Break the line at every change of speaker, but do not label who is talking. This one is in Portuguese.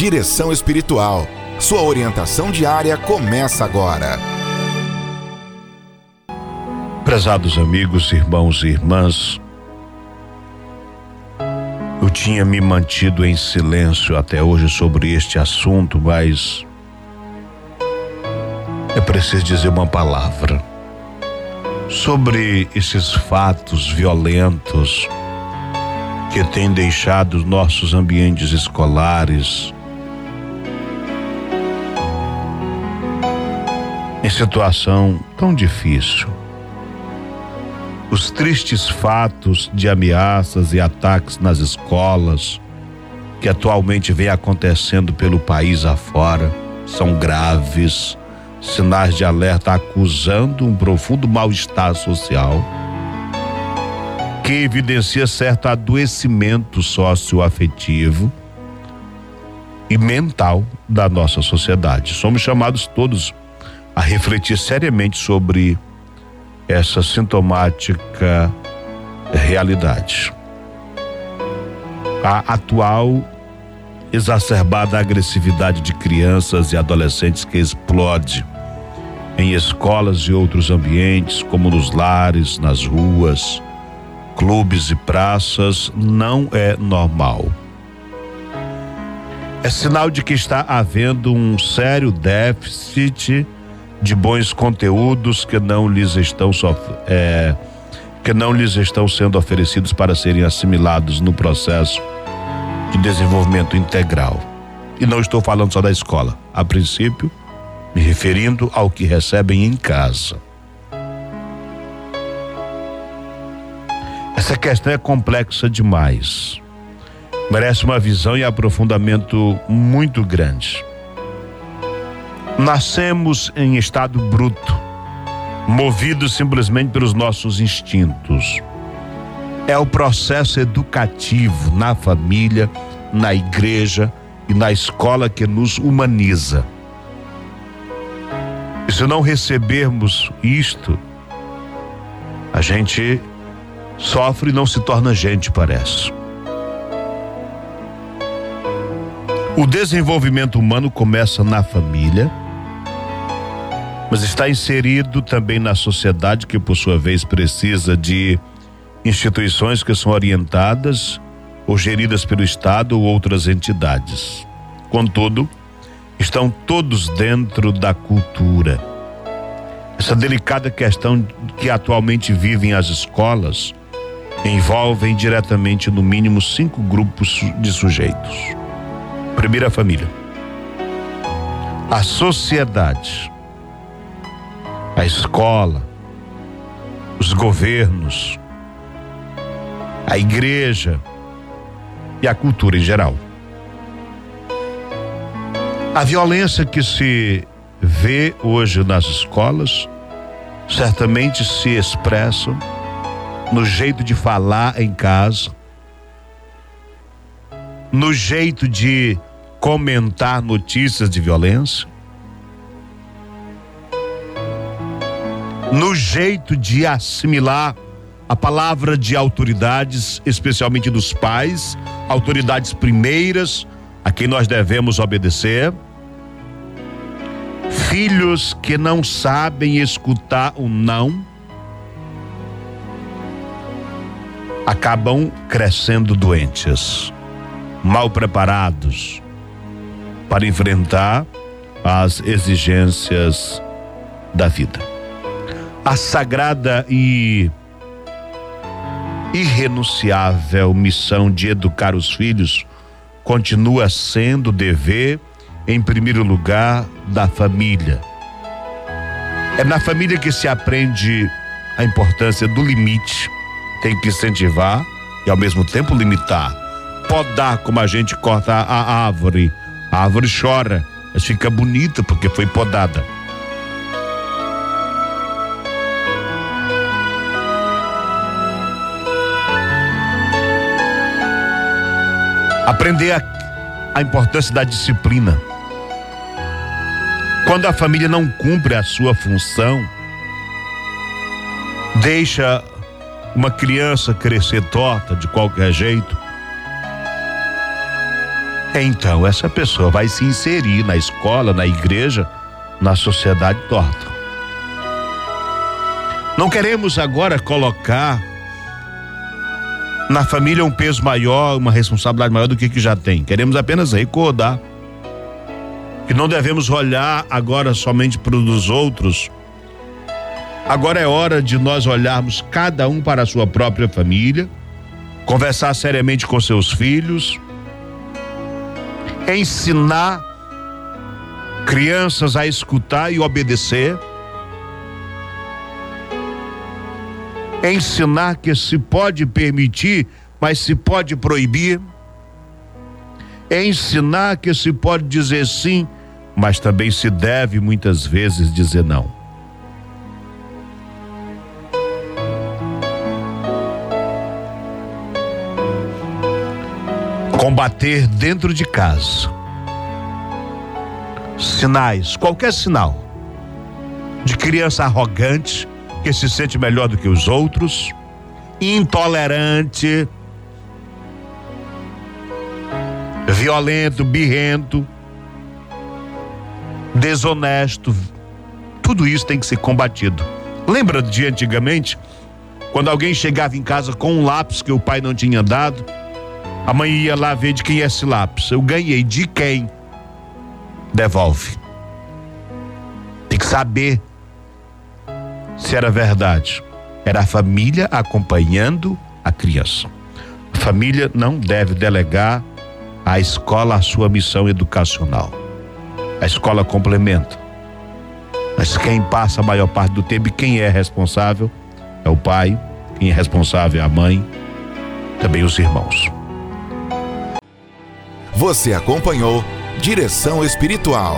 Direção Espiritual. Sua orientação diária começa agora.
Prezados amigos, irmãos e irmãs, eu tinha me mantido em silêncio até hoje sobre este assunto, mas é preciso dizer uma palavra sobre esses fatos violentos que têm deixado nossos ambientes escolares em situação tão difícil. Os tristes fatos de ameaças e ataques nas escolas que atualmente vem acontecendo pelo país afora são graves, sinais de alerta acusando um profundo mal-estar social que evidencia certo adoecimento socioafetivo e mental da nossa sociedade. Somos chamados todos a refletir seriamente sobre essa sintomática realidade. A atual exacerbada agressividade de crianças e adolescentes que explode em escolas e outros ambientes, como nos lares, nas ruas, clubes e praças, não é normal. É sinal de que está havendo um sério déficit de bons conteúdos que não lhes estão é, que não lhes estão sendo oferecidos para serem assimilados no processo de desenvolvimento integral. E não estou falando só da escola. A princípio, me referindo ao que recebem em casa. Essa questão é complexa demais. Merece uma visão e aprofundamento muito grande. Nascemos em estado bruto, movidos simplesmente pelos nossos instintos. É o processo educativo na família, na igreja e na escola que nos humaniza. E se não recebermos isto, a gente sofre e não se torna gente, parece. O desenvolvimento humano começa na família, mas está inserido também na sociedade, que por sua vez precisa de instituições que são orientadas ou geridas pelo Estado ou outras entidades. Contudo, estão todos dentro da cultura. Essa delicada questão que atualmente vivem as escolas envolvem diretamente no mínimo cinco grupos de sujeitos. Primeira família, a sociedade, a escola, os governos, a igreja e a cultura em geral. A violência que se vê hoje nas escolas certamente se expressa no jeito de falar em casa, no jeito de comentar notícias de violência, no jeito de assimilar a palavra de autoridades, especialmente dos pais, autoridades primeiras a quem nós devemos obedecer. Filhos que não sabem escutar o não, acabam crescendo doentes, mal preparados para enfrentar as exigências da vida. A sagrada e irrenunciável missão de educar os filhos continua sendo dever, em primeiro lugar, da família. É na família que se aprende a importância do limite tem que incentivar e ao mesmo tempo limitar. Podar como a gente corta a árvore. A árvore chora, mas fica bonita porque foi podada. Aprender a, a importância da disciplina. Quando a família não cumpre a sua função, deixa uma criança crescer torta de qualquer jeito, então essa pessoa vai se inserir na escola, na igreja, na sociedade torta. Não queremos agora colocar na família um peso maior, uma responsabilidade maior do que que já tem. Queremos apenas recordar que não devemos olhar agora somente para os outros. Agora é hora de nós olharmos cada um para a sua própria família, conversar seriamente com seus filhos, ensinar crianças a escutar e obedecer, ensinar que se pode permitir, mas se pode proibir, ensinar que se pode dizer sim, mas também se deve muitas vezes dizer não. Combater dentro de casa sinais, qualquer sinal de criança arrogante que se sente melhor do que os outros, intolerante, violento, birrento, desonesto, tudo isso tem que ser combatido. Lembra de antigamente, quando alguém chegava em casa com um lápis que o pai não tinha dado, a mãe ia lá ver de quem é esse lápis. Eu ganhei de quem? devolve. Tem que saber se era verdade. Era a família acompanhando a criança. A família não deve delegar à escola a sua missão educacional. A escola complementa. Mas quem passa a maior parte do tempo e quem é responsável é o pai, quem é responsável é a mãe, também os irmãos.
Você acompanhou Direção Espiritual.